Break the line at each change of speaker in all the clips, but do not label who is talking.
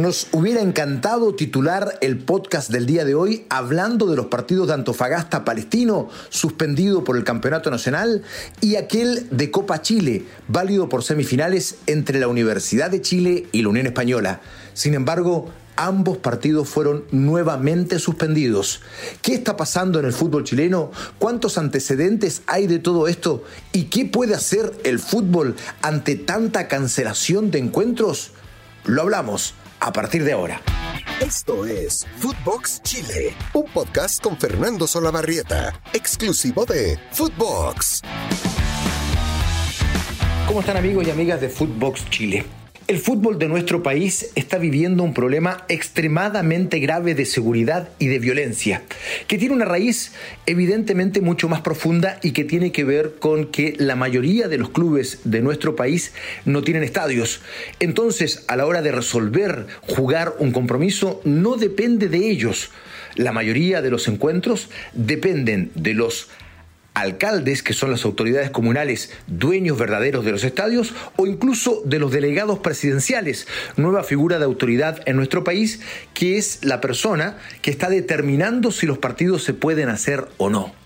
Nos hubiera encantado titular el podcast del día de hoy hablando de los partidos de Antofagasta Palestino, suspendido por el Campeonato Nacional, y aquel de Copa Chile, válido por semifinales entre la Universidad de Chile y la Unión Española. Sin embargo, ambos partidos fueron nuevamente suspendidos. ¿Qué está pasando en el fútbol chileno? ¿Cuántos antecedentes hay de todo esto? ¿Y qué puede hacer el fútbol ante tanta cancelación de encuentros? Lo hablamos a partir de ahora.
Esto es Footbox Chile, un podcast con Fernando Solabarrieta, exclusivo de Footbox.
¿Cómo están amigos y amigas de Footbox Chile? El fútbol de nuestro país está viviendo un problema extremadamente grave de seguridad y de violencia, que tiene una raíz evidentemente mucho más profunda y que tiene que ver con que la mayoría de los clubes de nuestro país no tienen estadios. Entonces, a la hora de resolver jugar un compromiso, no depende de ellos. La mayoría de los encuentros dependen de los alcaldes, que son las autoridades comunales dueños verdaderos de los estadios, o incluso de los delegados presidenciales, nueva figura de autoridad en nuestro país, que es la persona que está determinando si los partidos se pueden hacer o no.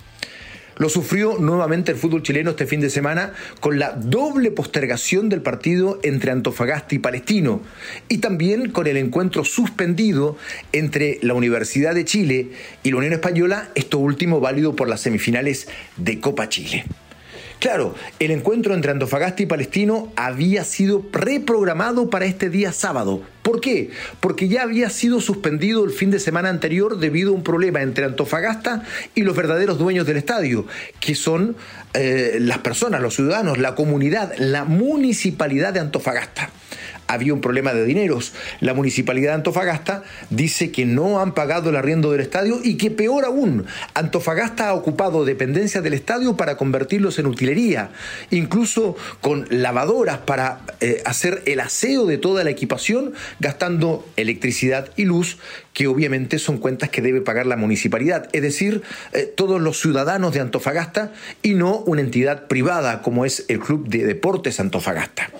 Lo sufrió nuevamente el fútbol chileno este fin de semana con la doble postergación del partido entre Antofagasta y Palestino y también con el encuentro suspendido entre la Universidad de Chile y la Unión Española, esto último válido por las semifinales de Copa Chile. Claro, el encuentro entre Antofagasta y Palestino había sido reprogramado para este día sábado. ¿Por qué? Porque ya había sido suspendido el fin de semana anterior debido a un problema entre Antofagasta y los verdaderos dueños del estadio, que son eh, las personas, los ciudadanos, la comunidad, la municipalidad de Antofagasta había un problema de dineros. La municipalidad de Antofagasta dice que no han pagado el arriendo del estadio y que peor aún, Antofagasta ha ocupado dependencias del estadio para convertirlos en utilería, incluso con lavadoras para eh, hacer el aseo de toda la equipación, gastando electricidad y luz, que obviamente son cuentas que debe pagar la municipalidad, es decir, eh, todos los ciudadanos de Antofagasta y no una entidad privada como es el Club de Deportes Antofagasta.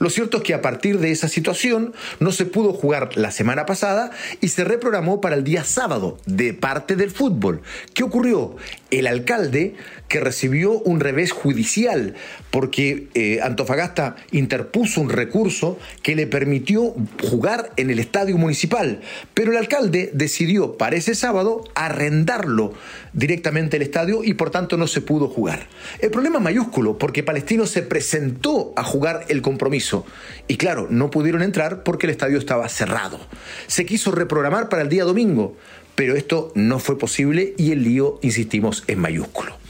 Lo cierto es que a partir de esa situación no se pudo jugar la semana pasada y se reprogramó para el día sábado de parte del fútbol. ¿Qué ocurrió? El alcalde que recibió un revés judicial porque eh, Antofagasta interpuso un recurso que le permitió jugar en el estadio municipal, pero el alcalde decidió para ese sábado arrendarlo directamente el estadio y por tanto no se pudo jugar. El problema mayúsculo porque Palestino se presentó a jugar el compromiso y claro, no pudieron entrar porque el estadio estaba cerrado. Se quiso reprogramar para el día domingo, pero esto no fue posible y el lío, insistimos, es mayúsculo.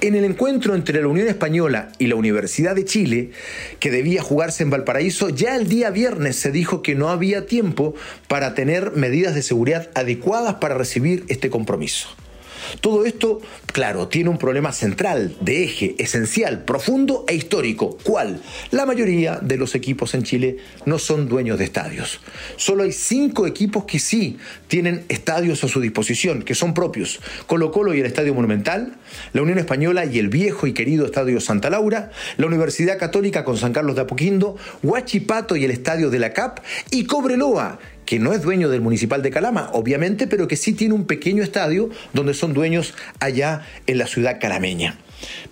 En el encuentro entre la Unión Española y la Universidad de Chile, que debía jugarse en Valparaíso, ya el día viernes se dijo que no había tiempo para tener medidas de seguridad adecuadas para recibir este compromiso. Todo esto, claro, tiene un problema central, de eje, esencial, profundo e histórico. ¿Cuál? La mayoría de los equipos en Chile no son dueños de estadios. Solo hay cinco equipos que sí tienen estadios a su disposición, que son propios. Colo Colo y el Estadio Monumental, la Unión Española y el viejo y querido Estadio Santa Laura, la Universidad Católica con San Carlos de Apoquindo, Huachipato y el Estadio de la CAP, y Cobreloa, que no es dueño del Municipal de Calama, obviamente, pero que sí tiene un pequeño estadio donde son dueños allá en la ciudad calameña.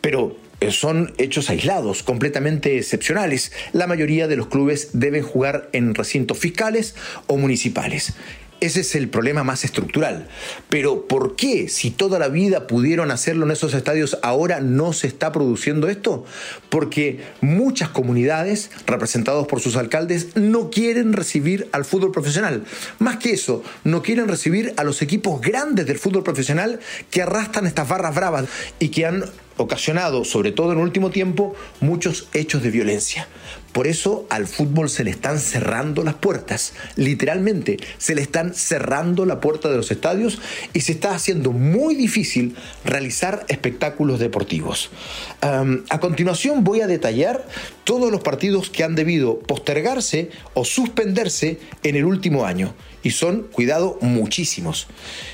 Pero eh, son hechos aislados, completamente excepcionales. La mayoría de los clubes deben jugar en recintos fiscales o municipales. Ese es el problema más estructural. Pero ¿por qué si toda la vida pudieron hacerlo en esos estadios ahora no se está produciendo esto? Porque muchas comunidades representadas por sus alcaldes no quieren recibir al fútbol profesional. Más que eso, no quieren recibir a los equipos grandes del fútbol profesional que arrastran estas barras bravas y que han ocasionado, sobre todo en último tiempo, muchos hechos de violencia. Por eso al fútbol se le están cerrando las puertas, literalmente, se le están cerrando la puerta de los estadios y se está haciendo muy difícil realizar espectáculos deportivos. a continuación voy a detallar todos los partidos que han debido postergarse o suspenderse en el último año. Y son, cuidado, muchísimos.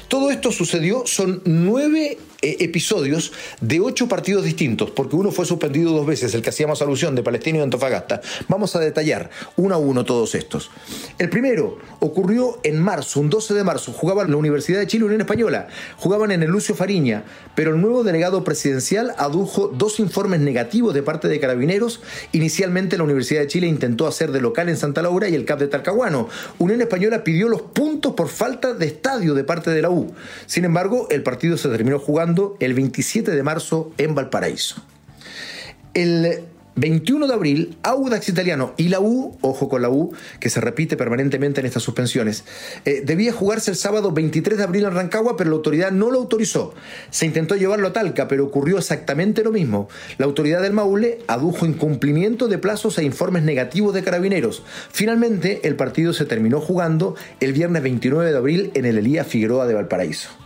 Todo esto sucedió, son nueve eh, episodios de ocho partidos distintos, porque uno fue suspendido dos veces, el que hacíamos alusión de Palestino y Antofagasta. Vamos a detallar uno a uno todos estos. El primero ocurrió en marzo, un 12 de marzo, jugaban la Universidad de Chile Unión Española, jugaban en el Lucio Fariña, pero el nuevo delegado presidencial adujo dos informes negativos de parte de carabineros. Inicialmente la Universidad de Chile intentó hacer de local en Santa Laura y el CAP de Talcahuano. Unión Española pidió los puntos por falta de estadio de parte de la U. Sin embargo, el partido se terminó jugando el 27 de marzo en Valparaíso. El 21 de abril, Audax Italiano y la U, ojo con la U, que se repite permanentemente en estas suspensiones, eh, debía jugarse el sábado 23 de abril en Rancagua, pero la autoridad no lo autorizó. Se intentó llevarlo a Talca, pero ocurrió exactamente lo mismo. La autoridad del Maule adujo incumplimiento de plazos e informes negativos de carabineros. Finalmente, el partido se terminó jugando el viernes 29 de abril en el Elías Figueroa de Valparaíso.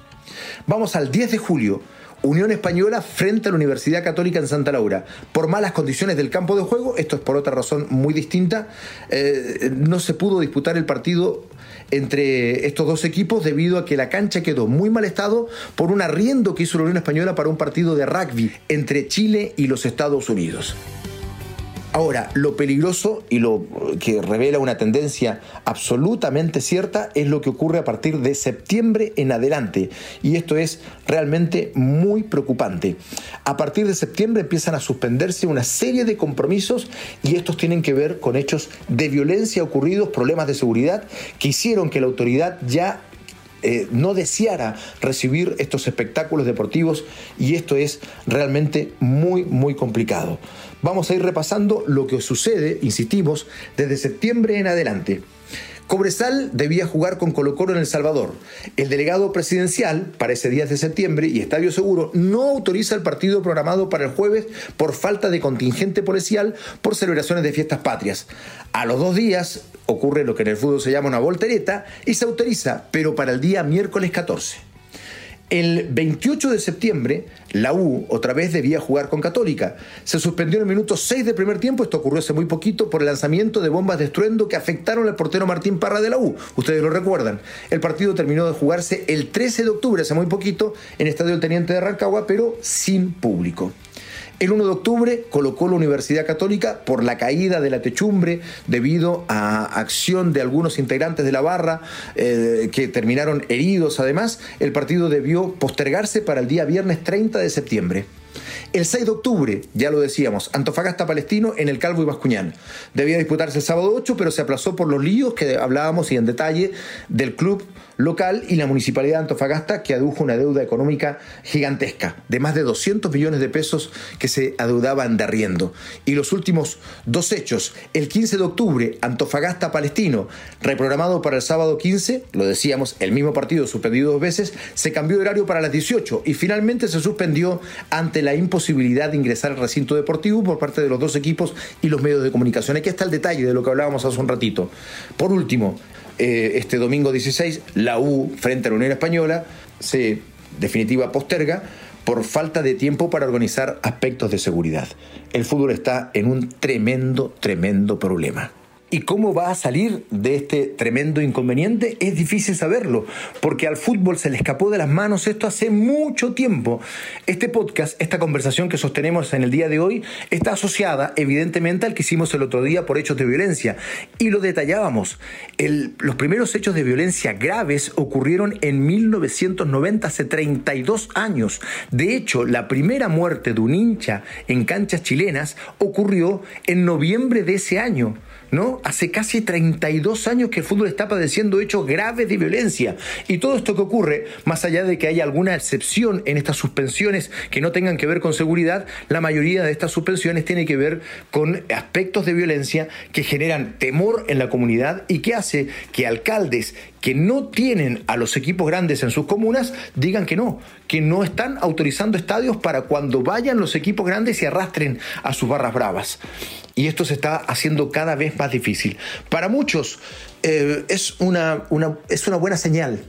Vamos al 10 de julio. Unión Española frente a la Universidad Católica en Santa Laura. Por malas condiciones del campo de juego, esto es por otra razón muy distinta, eh, no se pudo disputar el partido entre estos dos equipos debido a que la cancha quedó muy mal estado por un arriendo que hizo la Unión Española para un partido de rugby entre Chile y los Estados Unidos. Ahora, lo peligroso y lo que revela una tendencia absolutamente cierta es lo que ocurre a partir de septiembre en adelante. Y esto es realmente muy preocupante. A partir de septiembre empiezan a suspenderse una serie de compromisos y estos tienen que ver con hechos de violencia ocurridos, problemas de seguridad que hicieron que la autoridad ya eh, no deseara recibir estos espectáculos deportivos y esto es realmente muy, muy complicado. Vamos a ir repasando lo que sucede, insistimos, desde septiembre en adelante. Cobresal debía jugar con Colo Colo en El Salvador. El delegado presidencial para ese día de septiembre y Estadio Seguro no autoriza el partido programado para el jueves por falta de contingente policial por celebraciones de fiestas patrias. A los dos días ocurre lo que en el fútbol se llama una voltereta y se autoriza, pero para el día miércoles 14. El 28 de septiembre, la U otra vez debía jugar con Católica. Se suspendió en el minuto 6 del primer tiempo, esto ocurrió hace muy poquito, por el lanzamiento de bombas de estruendo que afectaron al portero Martín Parra de la U. Ustedes lo recuerdan. El partido terminó de jugarse el 13 de octubre, hace muy poquito, en Estadio del Teniente de Rancagua, pero sin público. El 1 de octubre colocó la Universidad Católica por la caída de la techumbre debido a acción de algunos integrantes de la barra eh, que terminaron heridos. Además, el partido debió postergarse para el día viernes 30 de septiembre. El 6 de octubre, ya lo decíamos, Antofagasta Palestino en el Calvo y Bascuñán. Debía disputarse el sábado 8, pero se aplazó por los líos que hablábamos y en detalle del club local y la municipalidad de Antofagasta que adujo una deuda económica gigantesca de más de 200 millones de pesos que se adeudaban de arriendo. Y los últimos dos hechos, el 15 de octubre, Antofagasta Palestino, reprogramado para el sábado 15, lo decíamos, el mismo partido suspendido dos veces, se cambió de horario para las 18 y finalmente se suspendió ante la imposibilidad de ingresar al recinto deportivo por parte de los dos equipos y los medios de comunicación. Aquí está el detalle de lo que hablábamos hace un ratito. Por último, eh, este domingo 16, la U frente a la Unión Española se definitiva posterga por falta de tiempo para organizar aspectos de seguridad. El fútbol está en un tremendo, tremendo problema. ¿Y cómo va a salir de este tremendo inconveniente? Es difícil saberlo, porque al fútbol se le escapó de las manos esto hace mucho tiempo. Este podcast, esta conversación que sostenemos en el día de hoy, está asociada evidentemente al que hicimos el otro día por hechos de violencia. Y lo detallábamos. los primeros hechos de violencia graves ocurrieron en 1990, hace 32 años. De hecho, la primera muerte de un hincha en canchas chilenas ocurrió en noviembre de ese año. ¿No? Hace casi 32 años que el fútbol está padeciendo hechos graves de violencia. Y todo esto que ocurre, más allá de que haya alguna excepción en estas suspensiones que no tengan que ver con seguridad, la mayoría de estas suspensiones tiene que ver con aspectos de violencia que generan temor en la comunidad y que hace que alcaldes que no tienen a los equipos grandes en sus comunas digan que no, que no están autorizando estadios para cuando vayan los equipos grandes y arrastren a sus barras bravas y esto se está haciendo cada vez más difícil. Para muchos eh, es, una, es una buena señal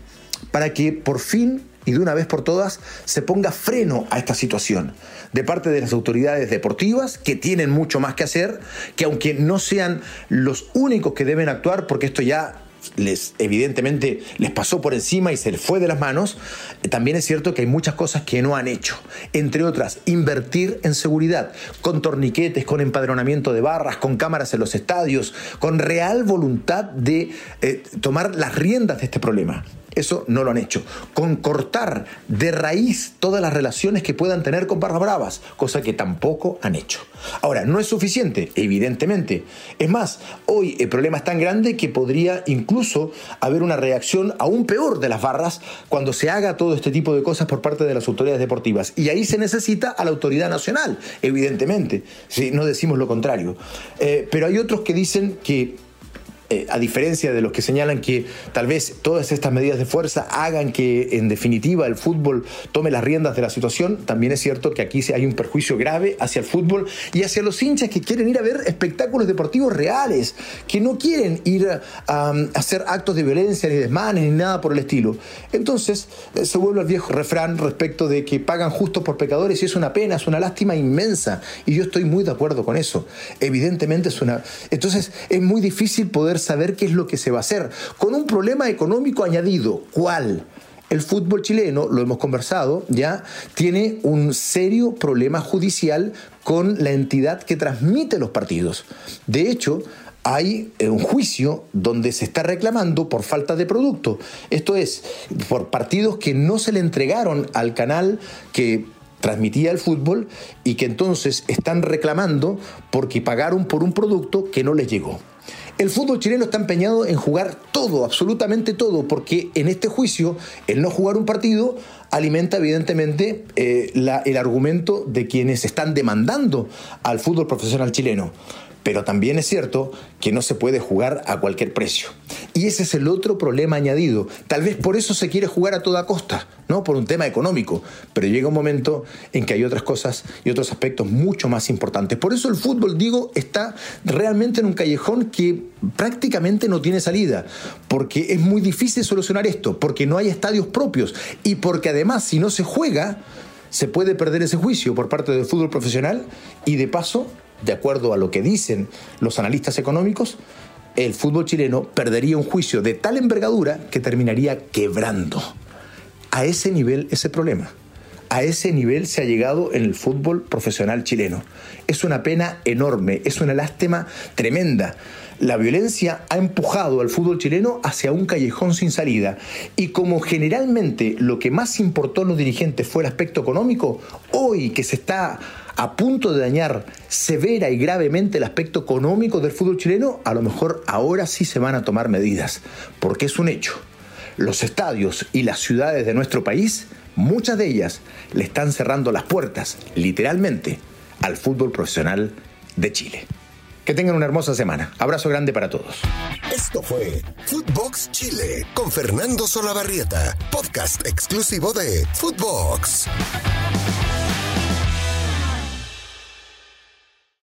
para que por fin y de una vez por todas se ponga freno a esta situación de parte de las autoridades deportivas que tienen mucho más que hacer, que aunque no sean los únicos que deben actuar, porque esto ya les evidentemente les pasó por encima y se les fue de las manos, también es cierto que hay muchas cosas que no han hecho. Entre otras, invertir en seguridad, con torniquetes, con empadronamiento de barras, con cámaras en los estadios, con real voluntad de eh, tomar las riendas de este problema. Eso no lo han hecho. Con cortar de raíz todas las relaciones que puedan tener con Barras Bravas, cosa que tampoco han hecho. Ahora, no es suficiente, evidentemente. Es más, hoy el problema es tan grande que podría incluso haber una reacción aún peor de las barras cuando se haga todo este tipo de cosas por parte de las autoridades deportivas. Y ahí se necesita a la autoridad nacional, evidentemente, si no decimos lo contrario. Eh, pero hay otros que dicen que eh, a diferencia de los que señalan que tal vez todas estas medidas de fuerza hagan que en definitiva el fútbol tome las riendas de la situación, también es cierto que aquí hay un perjuicio grave hacia el fútbol y hacia los hinchas que quieren ir a ver espectáculos deportivos reales, que no quieren ir a, hacer actos de violencia ni desmanes ni nada por el estilo. Entonces eh, se vuelve al viejo refrán respecto de que pagan justo por pecadores y es una pena, es una lástima inmensa y yo estoy muy de acuerdo con eso. Evidentemente es una... Entonces es muy difícil poder saber qué es lo que se va a hacer, con un problema económico añadido. ¿Cuál? El fútbol chileno, lo hemos conversado ya, tiene un serio problema judicial con la entidad que transmite los partidos. De hecho, hay un juicio donde se está reclamando por falta de producto. Esto es, por partidos que no se le entregaron al canal que transmitía el fútbol y que entonces están reclamando porque pagaron por un producto que no les llegó. El fútbol chileno está empeñado en jugar todo, absolutamente todo, porque en este juicio el no jugar un partido alimenta evidentemente eh, el argumento de quienes están demandando al fútbol profesional chileno. Pero también es cierto que no se puede jugar a cualquier precio. Y ese es el otro problema añadido. Tal vez por eso se quiere jugar a toda costa, ¿no? Por un tema económico. Pero llega un momento en que hay otras cosas y otros aspectos mucho más importantes. Por eso el fútbol, digo, está realmente en un callejón que prácticamente no tiene salida. Porque es muy difícil solucionar esto. Porque no hay estadios propios. Y porque además, si no se juega, se puede perder ese juicio por parte del fútbol profesional y de paso de acuerdo a lo que dicen los analistas económicos, el fútbol chileno perdería un juicio de tal envergadura que terminaría quebrando. A ese nivel ese problema. A ese nivel se ha llegado en el fútbol profesional chileno. Es una pena enorme, es una lástima tremenda. La violencia ha empujado al fútbol chileno hacia un callejón sin salida. Y como generalmente lo que más importó a los dirigentes fue el aspecto económico, hoy que se está a punto de dañar severa y gravemente el aspecto económico del fútbol chileno, a lo mejor ahora sí se van a tomar medidas, porque es un hecho. Los estadios y las ciudades de nuestro país, muchas de ellas le están cerrando las puertas, literalmente, al fútbol profesional de Chile. Que tengan una hermosa semana. Abrazo grande para todos.
Esto fue Footbox Chile con Fernando Solabarrieta, podcast exclusivo de Footbox.